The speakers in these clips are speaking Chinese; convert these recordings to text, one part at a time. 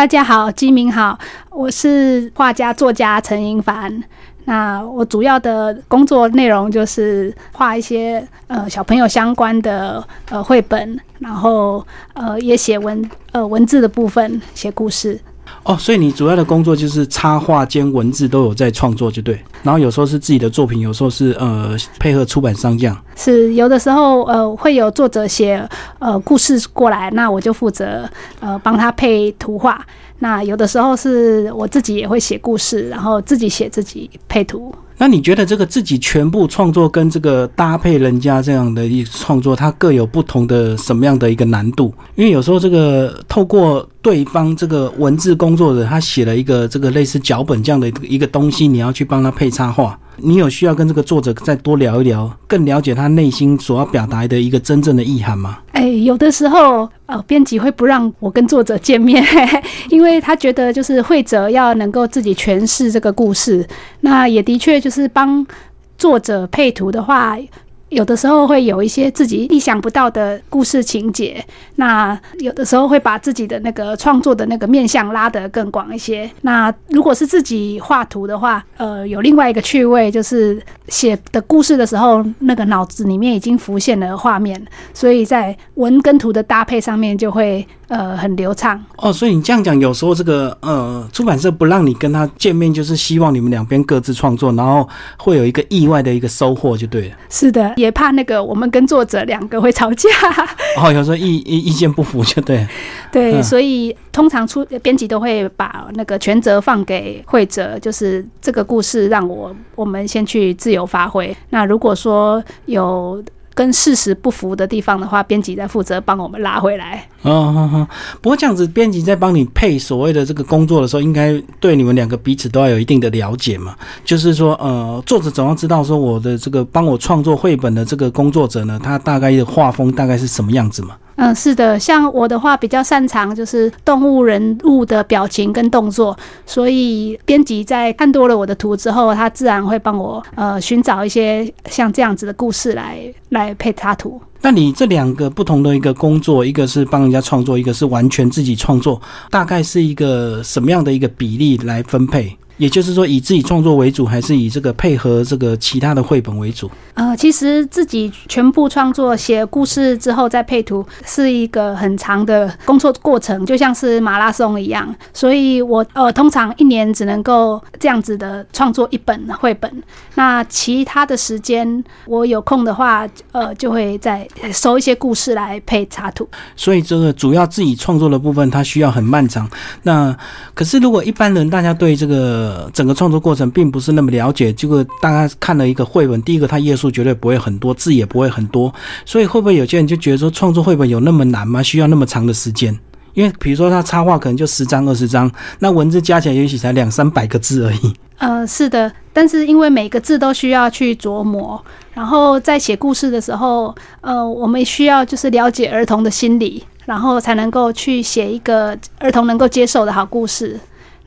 大家好，鸡鸣好，我是画家作家陈英凡。那我主要的工作内容就是画一些呃小朋友相关的呃绘本，然后呃也写文呃文字的部分，写故事。哦，所以你主要的工作就是插画兼文字都有在创作，就对。然后有时候是自己的作品，有时候是呃配合出版商这样。是有的时候呃会有作者写呃故事过来，那我就负责呃帮他配图画。那有的时候是我自己也会写故事，然后自己写自己配图。那你觉得这个自己全部创作跟这个搭配人家这样的一创作，它各有不同的什么样的一个难度？因为有时候这个透过对方这个文字工作者，他写了一个这个类似脚本这样的一个东西，你要去帮他配插画。你有需要跟这个作者再多聊一聊，更了解他内心所要表达的一个真正的意涵吗？哎，有的时候，呃，编辑会不让我跟作者见面，因为他觉得就是会者要能够自己诠释这个故事。那也的确就是帮作者配图的话。有的时候会有一些自己意想不到的故事情节，那有的时候会把自己的那个创作的那个面向拉得更广一些。那如果是自己画图的话，呃，有另外一个趣味，就是写的故事的时候，那个脑子里面已经浮现了画面，所以在文跟图的搭配上面就会。呃，很流畅哦，所以你这样讲，有时候这个呃，出版社不让你跟他见面，就是希望你们两边各自创作，然后会有一个意外的一个收获，就对了。是的，也怕那个我们跟作者两个会吵架。哦，有时候意意意见不符，就对。对，所以通常出编辑都会把那个全责放给会者，就是这个故事让我我们先去自由发挥。那如果说有。跟事实不符的地方的话，编辑在负责帮我们拉回来。哦，不过这样子，编辑在帮你配所谓的这个工作的时候，应该对你们两个彼此都要有一定的了解嘛。就是说，呃，作者总要知道说我的这个帮我创作绘本的这个工作者呢，他大概的画风大概是什么样子嘛。嗯，是的，像我的话比较擅长就是动物人物的表情跟动作，所以编辑在看多了我的图之后，他自然会帮我呃寻找一些像这样子的故事来来配插图。那你这两个不同的一个工作，一个是帮人家创作，一个是完全自己创作，大概是一个什么样的一个比例来分配？也就是说，以自己创作为主，还是以这个配合这个其他的绘本为主？呃，其实自己全部创作写故事之后再配图，是一个很长的工作过程，就像是马拉松一样。所以我呃，通常一年只能够这样子的创作一本绘本。那其他的时间，我有空的话，呃，就会再收一些故事来配插图。所以这个主要自己创作的部分，它需要很漫长。那可是如果一般人大家对这个呃，整个创作过程并不是那么了解，结果大概看了一个绘本，第一个它页数绝对不会很多，字也不会很多，所以会不会有些人就觉得说创作绘本有那么难吗？需要那么长的时间？因为比如说他插画可能就十张二十张，那文字加起来也许才两三百个字而已。呃，是的，但是因为每个字都需要去琢磨，然后在写故事的时候，呃，我们需要就是了解儿童的心理，然后才能够去写一个儿童能够接受的好故事。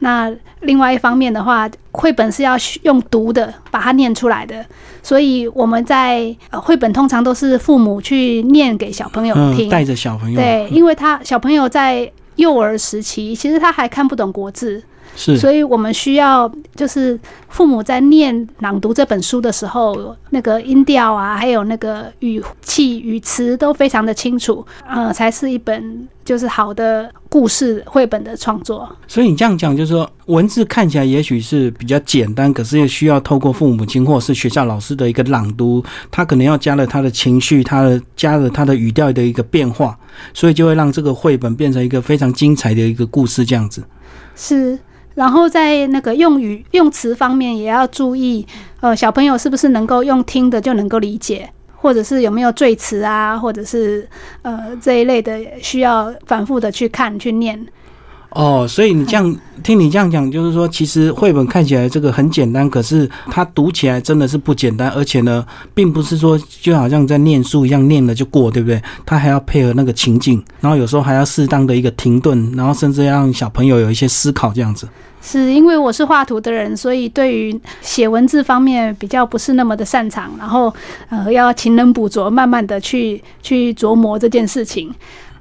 那另外一方面的话，绘本是要用读的，把它念出来的，所以我们在绘本通常都是父母去念给小朋友听，带着小朋友，对，因为他小朋友在幼儿时期，其实他还看不懂国字。是，所以我们需要就是父母在念朗读这本书的时候，那个音调啊，还有那个语气语词都非常的清楚，呃，才是一本就是好的故事绘本的创作。所以你这样讲，就是说文字看起来也许是比较简单，可是又需要透过父母亲或是学校老师的一个朗读，他可能要加了他的情绪，他的加了他的语调的一个变化，所以就会让这个绘本变成一个非常精彩的一个故事这样子。是。然后在那个用语用词方面也要注意，呃，小朋友是不是能够用听的就能够理解，或者是有没有赘词啊，或者是呃这一类的需要反复的去看去念。哦，所以你这样听你这样讲，就是说，其实绘本看起来这个很简单，可是它读起来真的是不简单，而且呢，并不是说就好像在念书一样念了就过，对不对？它还要配合那个情境，然后有时候还要适当的一个停顿，然后甚至让小朋友有一些思考这样子。是因为我是画图的人，所以对于写文字方面比较不是那么的擅长，然后呃要勤能补拙，慢慢的去去琢磨这件事情。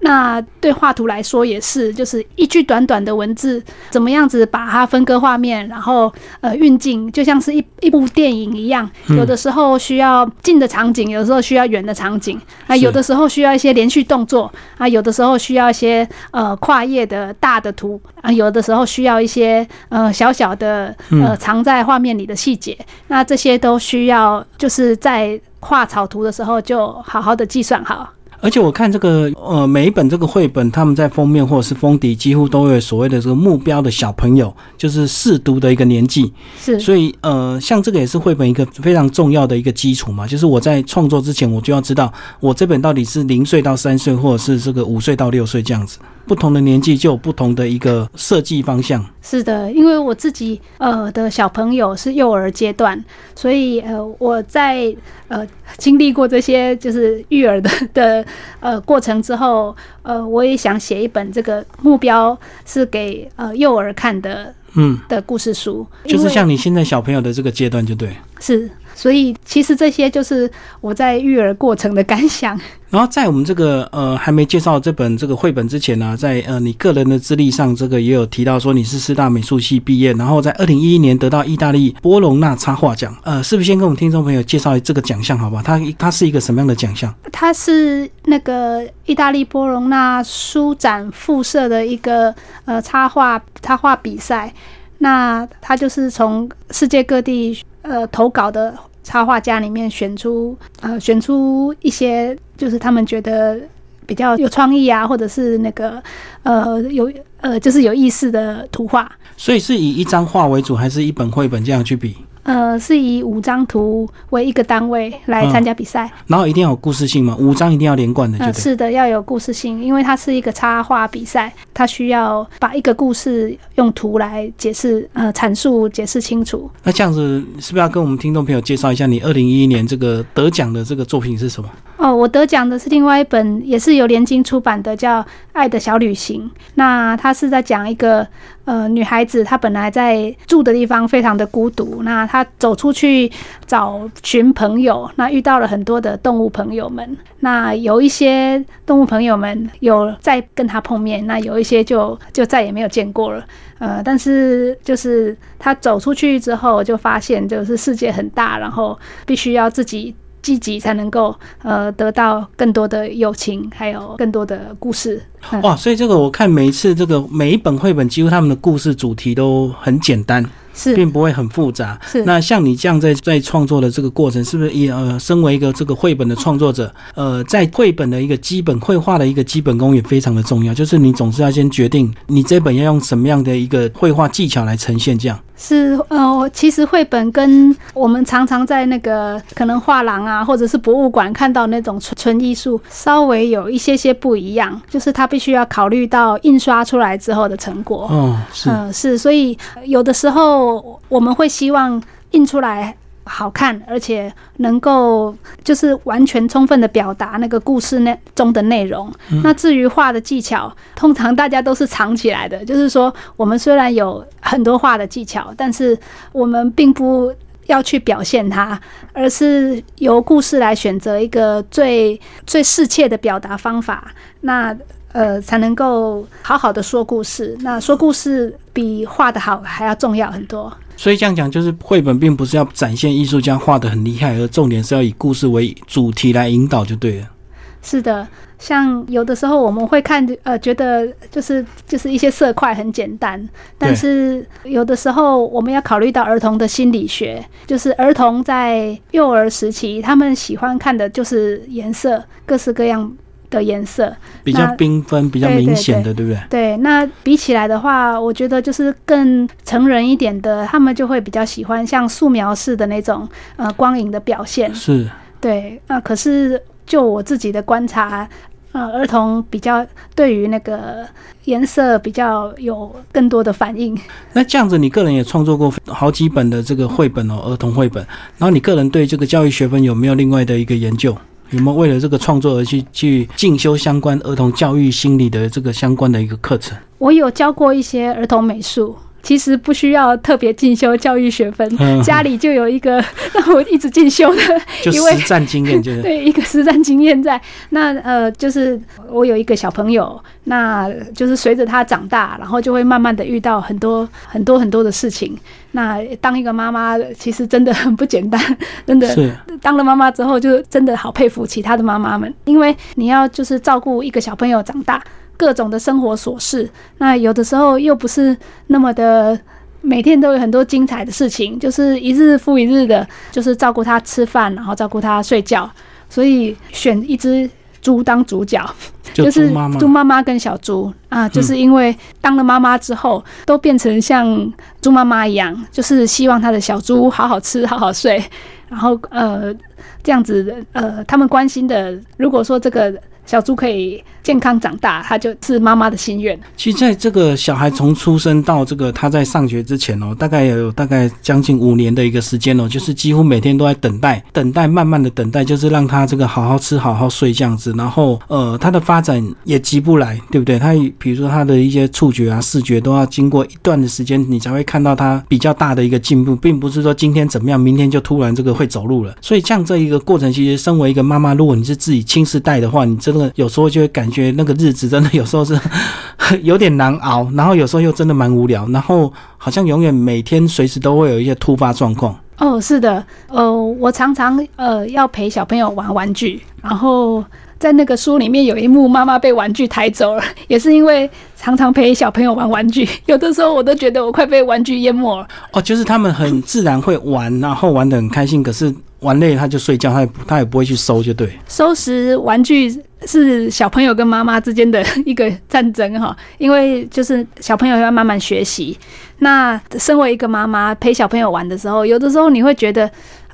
那对画图来说也是，就是一句短短的文字，怎么样子把它分割画面，然后呃运镜，就像是一一部电影一样。有的时候需要近的场景，有的时候需要远的场景啊，有的时候需要一些连续动作啊，有的时候需要一些呃跨页的大的图啊，有的时候需要一些呃小小的呃藏在画面里的细节。那这些都需要就是在画草图的时候就好好的计算好。而且我看这个呃每一本这个绘本，他们在封面或者是封底，几乎都有所谓的这个目标的小朋友，就是试读的一个年纪。是，所以呃，像这个也是绘本一个非常重要的一个基础嘛，就是我在创作之前，我就要知道我这本到底是零岁到三岁，或者是这个五岁到六岁这样子。不同的年纪就有不同的一个设计方向。是的，因为我自己呃的小朋友是幼儿阶段，所以呃我在呃经历过这些就是育儿的的呃过程之后，呃我也想写一本这个目标是给呃幼儿看的嗯的故事书，就是像你现在小朋友的这个阶段就对。是。所以其实这些就是我在育儿过程的感想。然后在我们这个呃还没介绍这本这个绘本之前呢，在呃你个人的资历上，这个也有提到说你是师大美术系毕业，然后在二零一一年得到意大利波隆纳插画奖。呃，是不是先跟我们听众朋友介绍这个奖项，好吧？它它是一个什么样的奖项？它是那个意大利波隆纳书展附设的一个呃插画插画比赛。那它就是从世界各地。呃，投稿的插画家里面选出呃，选出一些就是他们觉得比较有创意啊，或者是那个呃有呃就是有意思的图画。所以是以一张画为主，还是一本绘本这样去比？呃，是以五张图为一个单位来参加比赛，然后一定要有故事性吗？五张一定要连贯的，就是的，要有故事性，因为它是一个插画比赛，它需要把一个故事用图来解释，呃，阐述解释清楚。那这样子是不是要跟我们听众朋友介绍一下你二零一一年这个得奖的这个作品是什么？哦，我得奖的是另外一本，也是由联经出版的，叫《爱的小旅行》。那它是在讲一个呃女孩子，她本来在住的地方非常的孤独，那她走出去找寻朋友，那遇到了很多的动物朋友们。那有一些动物朋友们有再跟她碰面，那有一些就就再也没有见过了。呃，但是就是她走出去之后，就发现就是世界很大，然后必须要自己。积极才能够呃得到更多的友情，还有更多的故事。哇，所以这个我看每一次这个每一本绘本，几乎他们的故事主题都很简单。是，并不会很复杂。是，那像你这样在在创作的这个过程，是不是也呃，身为一个这个绘本的创作者，呃，在绘本的一个基本绘画的一个基本功也非常的重要。就是你总是要先决定你这本要用什么样的一个绘画技巧来呈现。这样是呃，其实绘本跟我们常常在那个可能画廊啊，或者是博物馆看到那种纯纯艺术，稍微有一些些不一样。就是它必须要考虑到印刷出来之后的成果。哦，是，嗯，是，所以有的时候。我们会希望印出来好看，而且能够就是完全充分的表达那个故事内中的内容。那至于画的技巧，通常大家都是藏起来的。就是说，我们虽然有很多画的技巧，但是我们并不要去表现它，而是由故事来选择一个最最适切的表达方法。那呃，才能够好好的说故事。那说故事比画的好还要重要很多。所以这样讲，就是绘本并不是要展现艺术家画的很厉害，而重点是要以故事为主题来引导就对了。是的，像有的时候我们会看，呃，觉得就是就是一些色块很简单，但是有的时候我们要考虑到儿童的心理学，就是儿童在幼儿时期，他们喜欢看的就是颜色，各式各样。的颜色比较缤纷，比较明显的，对不对？对，那比起来的话，我觉得就是更成人一点的，他们就会比较喜欢像素描式的那种呃光影的表现。是，对。那可是就我自己的观察，呃，儿童比较对于那个颜色比较有更多的反应。那这样子，你个人也创作过好几本的这个绘本哦，儿童绘本。然后你个人对这个教育学分有没有另外的一个研究？有没有为了这个创作而去去进修相关儿童教育心理的这个相关的一个课程？我有教过一些儿童美术，其实不需要特别进修教育学分，嗯家里就有一个让我一直进修的就一位实战经验，就是 对，一个实战经验在。那呃，就是我有一个小朋友，那就是随着他长大，然后就会慢慢的遇到很多很多很多的事情。那当一个妈妈，其实真的很不简单，真的。是当了妈妈之后，就真的好佩服其他的妈妈们，因为你要就是照顾一个小朋友长大，各种的生活琐事，那有的时候又不是那么的。每天都有很多精彩的事情，就是一日复一日的，就是照顾他吃饭，然后照顾他睡觉，所以选一只猪当主角，就是猪妈妈。跟小猪啊，就是因为当了妈妈之后，都变成像猪妈妈一样，就是希望他的小猪好好吃、好好睡，然后呃这样子呃，他们关心的，如果说这个小猪可以健康长大，他就是妈妈的心愿。其实在这个小孩从出生到这个他在上学之前哦，大概有大概将近五年的一个时间哦，就是几乎每天都在等待，等待，慢慢的等待，就是让他这个好好吃、好好睡这样子。然后呃，他的发展也急不来，对不对？他比如说他的一些触觉啊、视觉都要经过一段的时间，你才会看到他比较大的一个进步，并不是说今天怎么样，明天就突然这个会走路了。所以像这一个过程，其实身为一个妈妈，如果你是自己亲自带的话，你这真的有时候就会感觉那个日子真的有时候是 有点难熬，然后有时候又真的蛮无聊，然后好像永远每天随时都会有一些突发状况。哦，是的，呃，我常常呃要陪小朋友玩玩具，然后在那个书里面有一幕，妈妈被玩具抬走了，也是因为常常陪小朋友玩玩具，有的时候我都觉得我快被玩具淹没了。哦，就是他们很自然会玩，然后玩的很开心，可是玩累了他就睡觉，他也不他也不会去收，就对。收拾玩具是小朋友跟妈妈之间的一个战争哈，因为就是小朋友要慢慢学习。那身为一个妈妈陪小朋友玩的时候，有的时候你会觉得。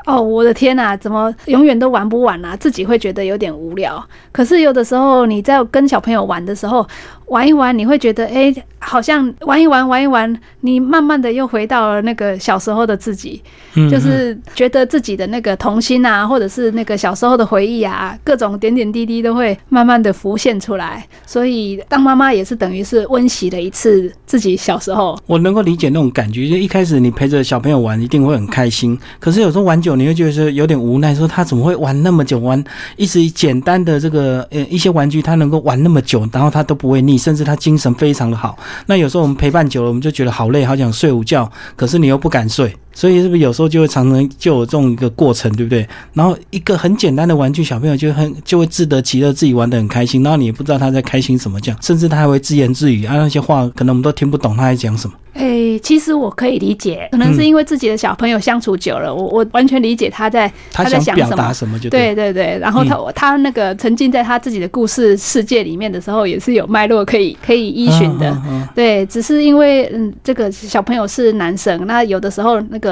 哦，我的天呐，怎么永远都玩不完啊？自己会觉得有点无聊。可是有的时候你在跟小朋友玩的时候，玩一玩，你会觉得，哎，好像玩一玩，玩一玩，你慢慢的又回到了那个小时候的自己，嗯就是觉得自己的那个童心啊，或者是那个小时候的回忆啊，各种点点滴滴都会慢慢的浮现出来。所以当妈妈也是等于是温习了一次自己小时候。我能够理解那种感觉，就一开始你陪着小朋友玩，一定会很开心。可是有时候玩久，你会觉得说有点无奈，说他怎么会玩那么久，玩一直简单的这个呃一些玩具，他能够玩那么久，然后他都不会腻，甚至他精神非常的好。那有时候我们陪伴久了，我们就觉得好累，好想睡午觉，可是你又不敢睡。所以是不是有时候就会常常就有这种一个过程，对不对？然后一个很简单的玩具，小朋友就很就会自得其乐，自己玩的很开心，然后你也不知道他在开心什么这样，甚至他还会自言自语啊，那些话可能我们都听不懂他在讲什么。诶、其实我可以理解，可能是因为自己的小朋友相处久了，我我完全理解他在他在想什么表达。什么就对对对，然后他、他那个沉浸在他自己的故事世界里面的时候，也是有脉络可以可以依循的。对，只是因为嗯，这个小朋友是男生，那有的时候那个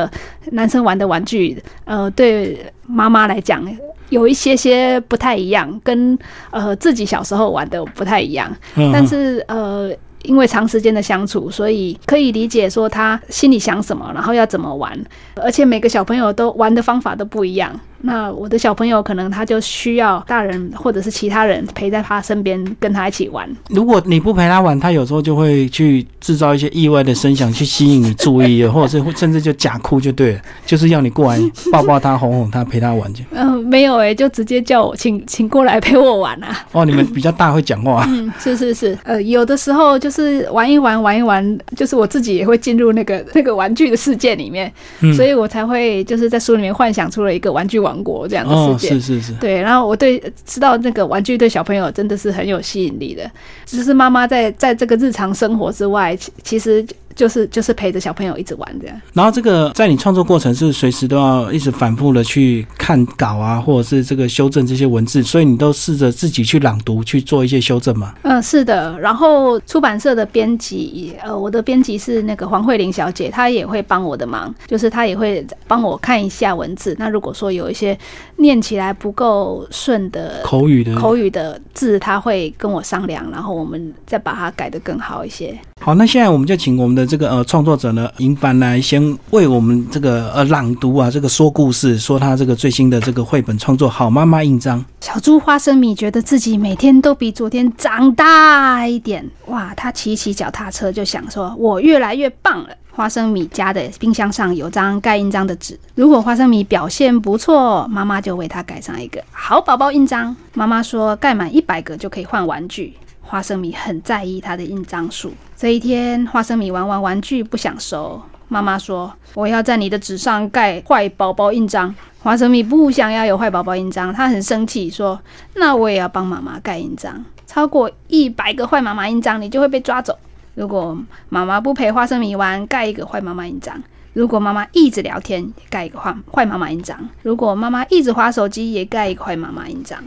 男生玩的玩具，呃，对妈妈来讲。有一些些不太一样，跟呃自己小时候玩的不太一样，嗯但是呃，因为长时间的相处，所以可以理解说他心里想什么，然后要怎么玩，而且每个小朋友都玩的方法都不一样。那我的小朋友可能他就需要大人或者是其他人陪在他身边，跟他一起玩。如果你不陪他玩，他有时候就会去制造一些意外的声响，去吸引你注意，或者是会甚至就假哭就对了，就是要你过来抱抱他、哄哄他、陪他玩去。嗯、没有诶、就直接叫我请请过来陪我玩啊。哦，你们比较大会讲话，嗯，是是是，呃，有的时候就是玩一玩，玩一玩，就是我自己也会进入那个那个玩具的世界里面，嗯所以我才会就是在书里面幻想出了一个玩具王国这样的哦，世界。是是是，对，然后我对知道那个玩具对小朋友真的是很有吸引力的，只是妈妈在在这个日常生活之外，其其实就是就是陪着小朋友一直玩这样。然后这个在你创作过程是随时都要一直反复的去看稿啊，或者是这个修正这些文字，所以你都试着自己去朗读去做一些修正嘛。嗯，是的。然后出版社的编辑，呃，我的编辑是那个黄慧玲小姐，她也会帮我的忙，就是她也会帮我看一下文字。那如果说有一些念起来不够顺的口语的口语的字，她会跟我商量，然后我们再把它改得更好一些。好，那现在我们就请我们的这个呃创作者呢，银凡来先为我们这个呃朗读啊，这个说故事，说他这个最新的这个绘本创作《好妈妈印章》。小猪花生米觉得自己每天都比昨天长大一点，哇！他骑骑脚踏车就想说：“我越来越棒了。”花生米家的冰箱上有张盖印章的纸，如果花生米表现不错，妈妈就为他盖上一个好宝宝印章。妈妈说盖满一百个就可以换玩具。花生米很在意他的印章数。这一天，花生米玩完玩具不想收，妈妈说：“我要在你的纸上盖坏宝宝印章。”花生米不想要有坏宝宝印章，他很生气，说：“那我也要帮妈妈盖印章。超过一百个坏妈妈印章，你就会被抓走。如果妈妈不陪花生米玩，盖一个坏妈妈印章；如果妈妈一直聊天，盖一个坏坏妈妈印章；如果妈妈一直划手机，也盖一个坏妈妈印章。”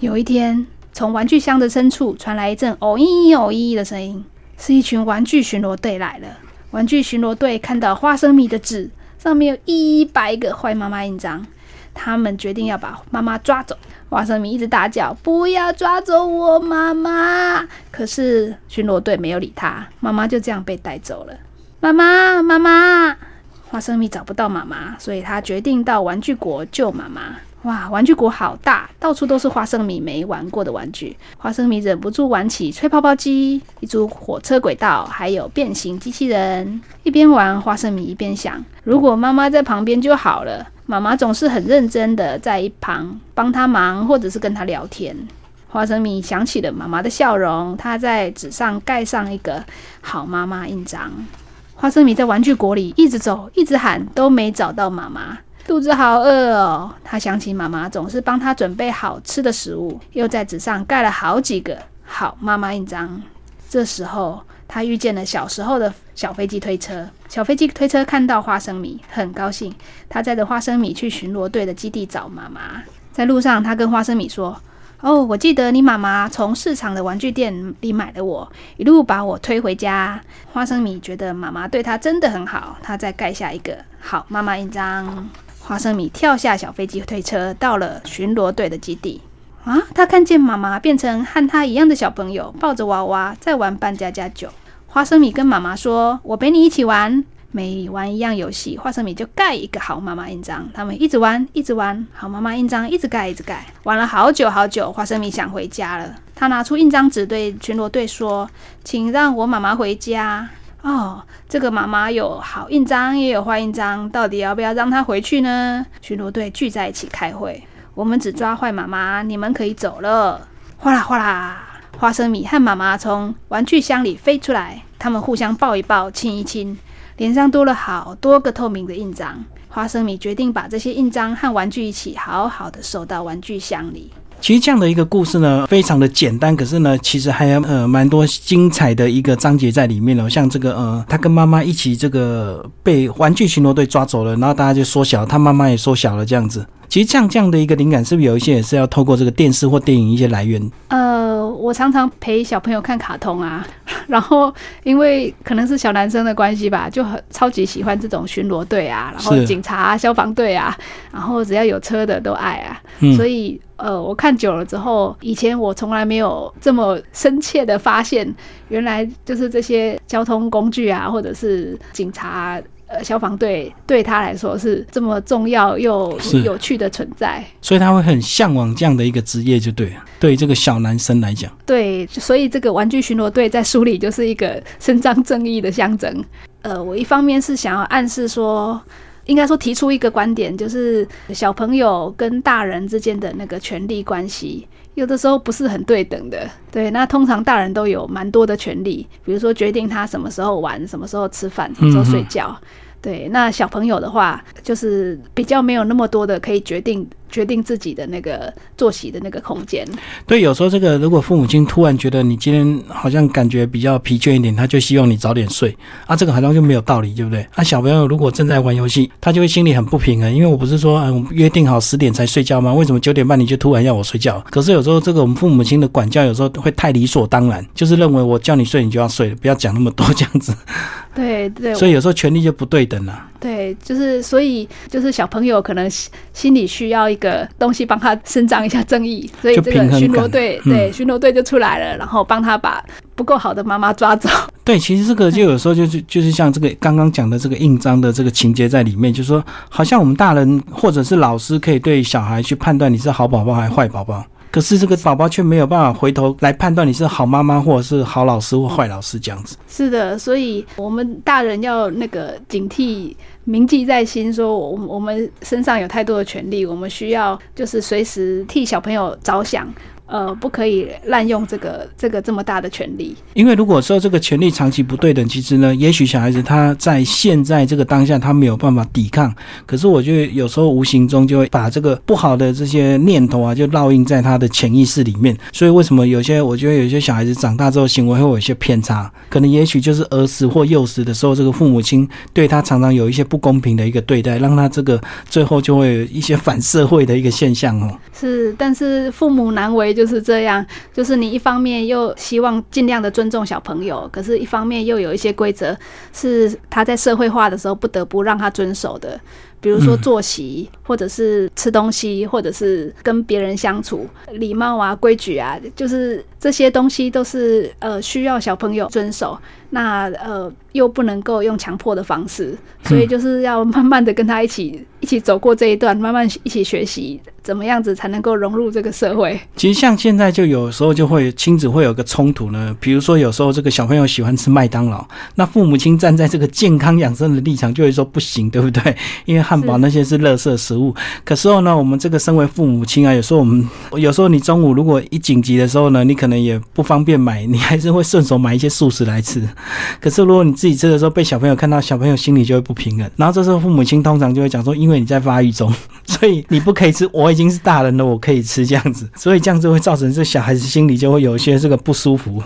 有一天。从玩具箱的深处传来一阵“哦咦哦咦”的声音，是一群玩具巡逻队来了。玩具巡逻队看到花生米的纸上面有一百个坏妈妈印章，他们决定要把妈妈抓走。花生米一直大叫：“不要抓走我妈妈！”可是巡逻队没有理他，妈妈就这样被带走了。妈妈，妈妈！花生米找不到妈妈，所以他决定到玩具国救妈妈。哇，玩具国好大，到处都是花生米没玩过的玩具。花生米忍不住玩起吹泡泡机、一组火车轨道，还有变形机器人。一边玩，花生米一边想：如果妈妈在旁边就好了。妈妈总是很认真的在一旁帮他忙，或者是跟他聊天。花生米想起了妈妈的笑容，他在纸上盖上一个好妈妈印章。花生米在玩具国里一直走，一直喊，都没找到妈妈。肚子好饿哦，他想起妈妈总是帮他准备好吃的食物，又在纸上盖了好几个好妈妈印章。这时候，他遇见了小时候的小飞机推车。小飞机推车看到花生米，很高兴。他载着花生米去巡逻队的基地找妈妈。在路上，他跟花生米说：“哦，我记得你妈妈从市场的玩具店里买了我，一路把我推回家。”花生米觉得妈妈对他真的很好，他再盖下一个好妈妈印章。花生米跳下小飞机推车，到了巡逻队的基地。啊，他看见妈妈变成和他一样的小朋友，抱着娃娃在玩扮家家酒。花生米跟妈妈说：“我陪你一起玩。”每玩一样游戏，花生米就盖一个好妈妈印章。他们一直玩，一直玩，好妈妈印章一直盖，一直盖。玩了好久好久，花生米想回家了。他拿出印章纸对巡逻队说：“请让我妈妈回家。”哦，这个妈妈有好印章，也有坏印章，到底要不要让她回去呢？巡逻队聚在一起开会，我们只抓坏妈妈，你们可以走了。哗啦哗啦，花生米和妈妈从玩具箱里飞出来，他们互相抱一抱，亲一亲，脸上多了好多个透明的印章。花生米决定把这些印章和玩具一起好好的收到玩具箱里。其实这样的一个故事呢，非常的简单，可是呢，其实还有呃蛮多精彩的一个章节在里面了。像这个呃，他跟妈妈一起这个被玩具巡逻队抓走了，然后大家就缩小，他妈妈也缩小了这样子。其实像这样的一个灵感，是不是有一些也是要透过这个电视或电影一些来源？呃，我常常陪小朋友看卡通啊，然后因为可能是小男生的关系吧，就很超级喜欢这种巡逻队啊，然后警察、消防队啊，然后只要有车的都爱啊，所以。呃，我看久了之后，以前我从来没有这么深切的发现，原来就是这些交通工具啊，或者是警察、呃消防队，对他来说是这么重要又有趣的存在。所以他会很向往这样的一个职业，就对了。对这个小男生来讲，对，所以这个玩具巡逻队在书里就是一个伸张正义的象征。呃，我一方面是想要暗示说。应该说提出一个观点，就是小朋友跟大人之间的那个权利关系，有的时候不是很对等的。对，那通常大人都有蛮多的权利，比如说决定他什么时候玩、什么时候吃饭、什么时候睡觉。对，那小朋友的话，就是比较没有那么多的可以决定决定自己的那个作息的那个空间。对，有时候这个如果父母亲突然觉得你今天好像感觉比较疲倦一点，他就希望你早点睡啊，这个好像就没有道理，对不对？那小朋友如果正在玩游戏，他就会心里很不平衡，因为我不是说啊，我们约定好十点才睡觉吗？为什么九点半你就突然要我睡觉？可是有时候这个我们父母亲的管教有时候会太理所当然，就是认为我叫你睡你就要睡，不要讲那么多这样子。对对，所以有时候权力就不对等了。对，就是所以就是小朋友可能心里需要一个东西帮他伸张一下正义，所以这个巡逻队对巡逻队就出来了，然后帮他把不够好的妈妈抓走。对，其实这个就有时候就是就是像这个刚刚讲的这个印章的这个情节在里面，就是说，好像我们大人或者是老师可以对小孩去判断你是好宝宝还是坏宝宝，可是这个宝宝却没有办法回头来判断你是好妈妈或者是好老师或坏老师这样子。是的，所以我们大人要那个警惕、铭记在心，说我我们身上有太多的权利，我们需要就是随时替小朋友着想。呃，不可以滥用这个这个这么大的权利。因为如果说这个权利长期不对等，其实呢，也许小孩子他在现在这个当下他没有办法抵抗，可是我觉得有时候无形中就会把这个不好的这些念头啊，就烙印在他的潜意识里面。所以为什么有些我觉得有些小孩子长大之后行为会有一些偏差，可能也许就是儿时或幼时的时候，这个父母亲对他常常有一些不公平的一个对待，让他这个最后就会有一些反社会的一个现象哦。是，但是父母难为。就是这样，就是你一方面又希望尽量的尊重小朋友，可是一方面又有一些规则是他在社会化的时候不得不让他遵守的，比如说作息，或者是吃东西，或者是跟别人相处礼貌啊、规矩啊，就是这些东西都是呃需要小朋友遵守。那呃又不能够用强迫的方式，所以就是要慢慢的跟他一起一起走过这一段，慢慢一起学习。怎么样子才能够融入这个社会？其实像现在就有时候就会亲子会有个冲突呢。比如说有时候这个小朋友喜欢吃麦当劳，那父母亲站在这个健康养生的立场就会说不行，对不对？因为汉堡那些是垃圾食物。可是候呢，我们这个身为父母亲啊，有时候我们有时候你中午如果一紧急的时候呢，你可能也不方便买，你还是会顺手买一些素食来吃。可是如果你自己吃的时候被小朋友看到，小朋友心里就会不平衡。然后这时候父母亲通常就会讲说，因为你在发育中，所以你不可以吃。我。已经是大人了，我可以吃这样子，所以这样子会造成这小孩子心里就会有一些这个不舒服。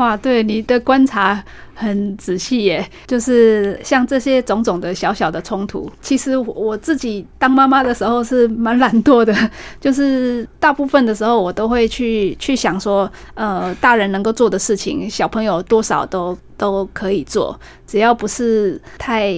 哇，对你的观察很仔细耶，就是像这些种种的小小的冲突，其实我自己当妈妈的时候是蛮懒惰的，就是大部分的时候我都会去去想说，呃，大人能够做的事情，小朋友多少都都可以做，只要不是太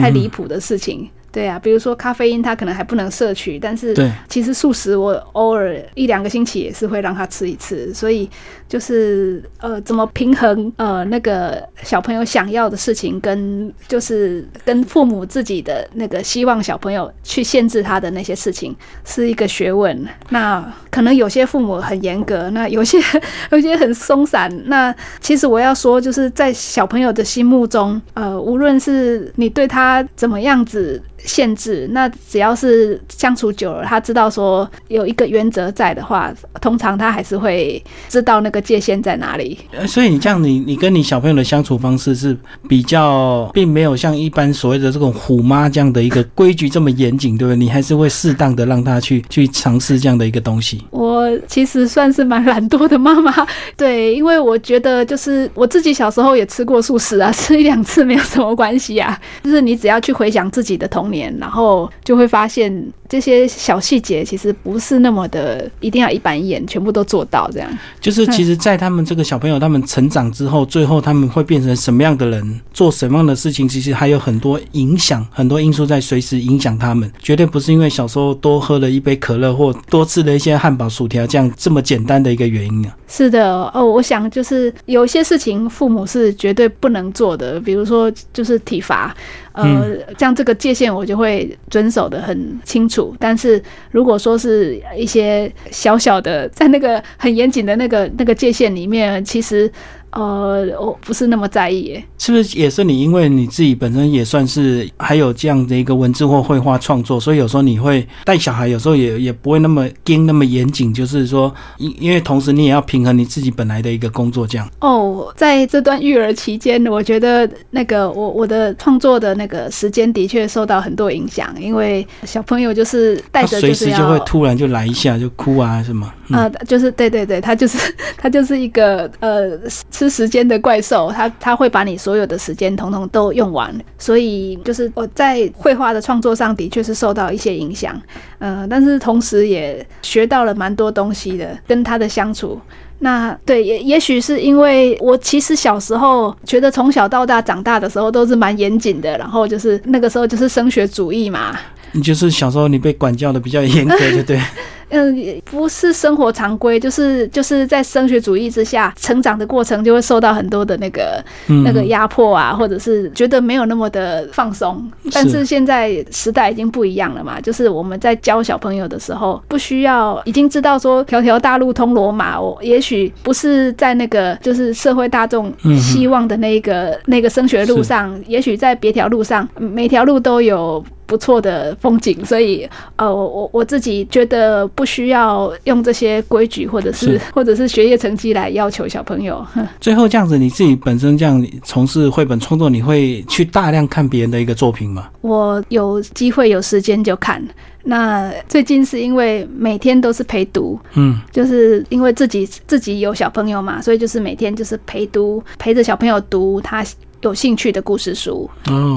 太离谱的事情。对啊，比如说咖啡因，他可能还不能摄取，但是其实素食我偶尔一两个星期也是会让他吃一次，所以就是呃，怎么平衡呃那个小朋友想要的事情，跟就是跟父母自己的那个希望小朋友去限制他的那些事情，是一个学问。那可能有些父母很严格，那有些 有些很松散。那其实我要说，就是在小朋友的心目中，呃，无论是你对他怎么样子。限制，那只要是相处久了，他知道说有一个原则在的话，通常他还是会知道那个界限在哪里。所以你这样，你你跟你小朋友的相处方式是比较，并没有像一般所谓的这种虎妈这样的一个规矩这么严谨，对不对？你还是会适当的让他去去尝试这样的一个东西。我其实算是蛮懒惰的妈妈，对，因为我觉得就是我自己小时候也吃过素食啊，吃一两次没有什么关系啊，就是你只要去回想自己的童。年，然后就会发现这些小细节其实不是那么的一定要一板一眼全部都做到这样。就是其实，在他们这个小朋友他们成长之后，最后他们会变成什么样的人，做什么样的事情，其实还有很多影响，很多因素在随时影响他们。绝对不是因为小时候多喝了一杯可乐或多吃了一些汉堡、薯条这样这么简单的一个原因啊。是的，哦，我想就是有些事情父母是绝对不能做的，比如说就是体罚。呃，像这个界限我就会遵守的很清楚，但是如果说是一些小小的，在那个很严谨的那个那个界限里面，其实。呃，我不是那么在意，耶。是不是也是你？因为你自己本身也算是还有这样的一个文字或绘画创作，所以有时候你会带小孩，有时候也也不会那么盯那么严谨，就是说，因因为同时你也要平衡你自己本来的一个工作，这样。哦，在这段育儿期间，我觉得那个我我的创作的那个时间的确受到很多影响，因为小朋友就是带着随时就会突然就来一下就哭啊什么。呃，就是对对对，他就是 他就是一个呃。吃时间的怪兽，他他会把你所有的时间统统都用完，所以就是我在绘画的创作上的确是受到一些影响，嗯，但是同时也学到了蛮多东西的，跟他的相处。那对，也也许是因为我其实小时候觉得从小到大长大的时候都是蛮严谨的，然后就是那个时候就是升学主义嘛。你就是小时候你被管教的比较严格，对不对？嗯，不是生活常规，就是就是在升学主义之下成长的过程，就会受到很多的那个那个压迫啊，或者是觉得没有那么的放松。但是现在时代已经不一样了嘛，就是我们在教小朋友的时候，不需要已经知道说条条大路通罗马，我也许不是在那个就是社会大众希望的那个那个升学路上，也许在别条路上，每条路都有。不错的风景，所以呃，我我我自己觉得不需要用这些规矩或者是或者是学业成绩来要求小朋友。最后这样子，你自己本身这样从事绘本创作，你会去大量看别人的一个作品吗？我有机会有时间就看。那最近是因为每天都是陪读，嗯，就是因为自己自己有小朋友嘛，所以就是每天就是陪读，陪着小朋友读他。有兴趣的故事书，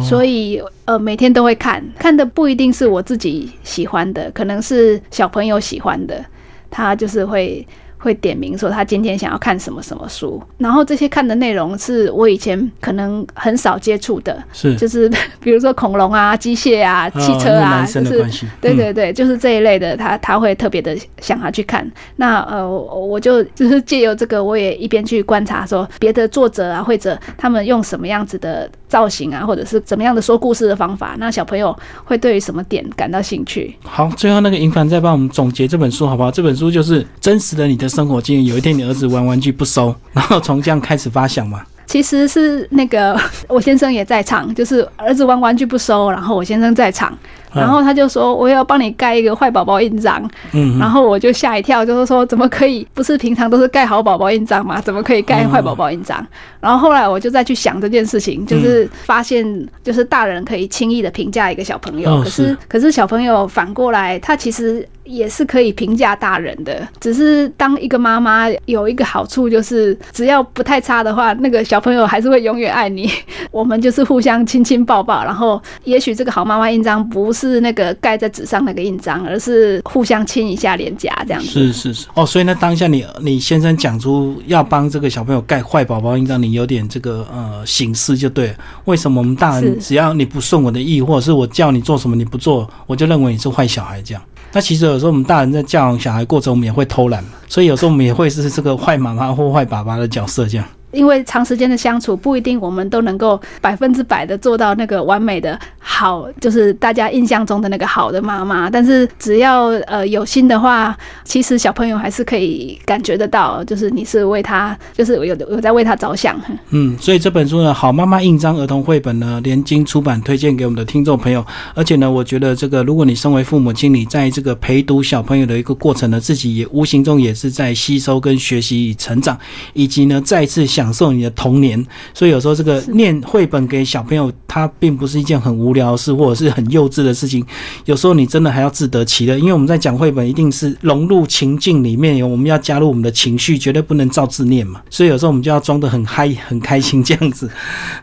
所以呃每天都会看，看的不一定是我自己喜欢的，可能是小朋友喜欢的，他就是会。会点名说他今天想要看什么什么书，然后这些看的内容是我以前可能很少接触的，是。就是 比如说恐龙啊、机械啊、汽车啊，就是对对对，就是这一类的，他他会特别的想要去看。那呃，我就就是借由这个，我也一边去观察说别的作者啊或者他们用什么样子的造型啊，或者是怎么样的说故事的方法，那小朋友会对于什么点感到兴趣？好，最后那个银凡再帮我们总结这本书好不好？这本书就是真实的你的。生活经验，有一天你儿子玩玩具不收，然后从这样开始发想嘛？其实是那个 我先生也在场，就是儿子玩玩具不收，然后我先生在场。然后他就说：“我要帮你盖一个坏宝宝印章。”嗯，然后我就吓一跳，就是说怎么可以？不是平常都是盖好宝宝印章吗？怎么可以盖坏宝宝印章？然后后来我就再去想这件事情，就是发现，就是大人可以轻易的评价一个小朋友，可是可是小朋友反过来，他其实也是可以评价大人的。只是当一个妈妈有一个好处，就是只要不太差的话，那个小朋友还是会永远爱你。我们就是互相亲亲抱抱，然后也许这个好妈妈印章不是。那个盖在纸上那个印章，而是互相亲一下脸颊这样子。是是是哦，所以呢，当下你你先生讲出要帮这个小朋友盖坏宝宝印章，你有点这个呃形式就对。为什么我们大人只要你不顺我的意，或者是我叫你做什么你不做，我就认为你是坏小孩这样？那其实有时候我们大人在教养小孩过程，我们也会偷懒嘛，所以有时候我们也会是这个坏妈妈或坏爸爸的角色这样。因为长时间的相处，不一定我们都能够百分之百的做到那个完美的好，就是大家印象中的那个好的妈妈。但是只要呃有心的话，其实小朋友还是可以感觉得到，就是你是为他，就是有有在为他着想。嗯，所以这本书呢，《好妈妈印章儿童绘本》呢，连经出版推荐给我们的听众朋友。而且呢，我觉得这个，如果你身为父母亲，你在这个陪读小朋友的一个过程呢，自己也无形中也是在吸收跟学习与成长，以及呢再次想。享受你的童年，所以有时候这个念绘本给小朋友，它并不是一件很无聊的事，或者是很幼稚的事情。有时候你真的还要自得其乐，因为我们在讲绘本，一定是融入情境里面，有我们要加入我们的情绪，绝对不能照字念嘛。所以有时候我们就要装得很嗨、很开心这样子，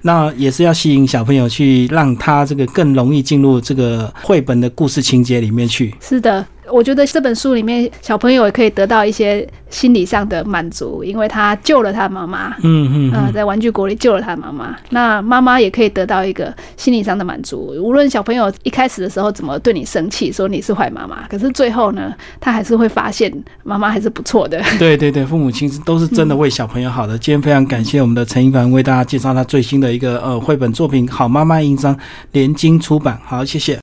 那也是要吸引小朋友去，让他这个更容易进入这个绘本的故事情节里面去。是的。我觉得这本书里面，小朋友也可以得到一些心理上的满足，因为他救了他妈妈。嗯嗯嗯，在玩具国里救了他妈妈，那妈妈也可以得到一个心理上的满足。无论小朋友一开始的时候怎么对你生气，说你是坏妈妈，可是最后呢，他还是会发现妈妈还是不错的。对对对，父母亲都是真的为小朋友好的。今天非常感谢我们的陈一凡为大家介绍他最新的一个呃绘本作品《好妈妈印章》，联经出版。好，谢谢。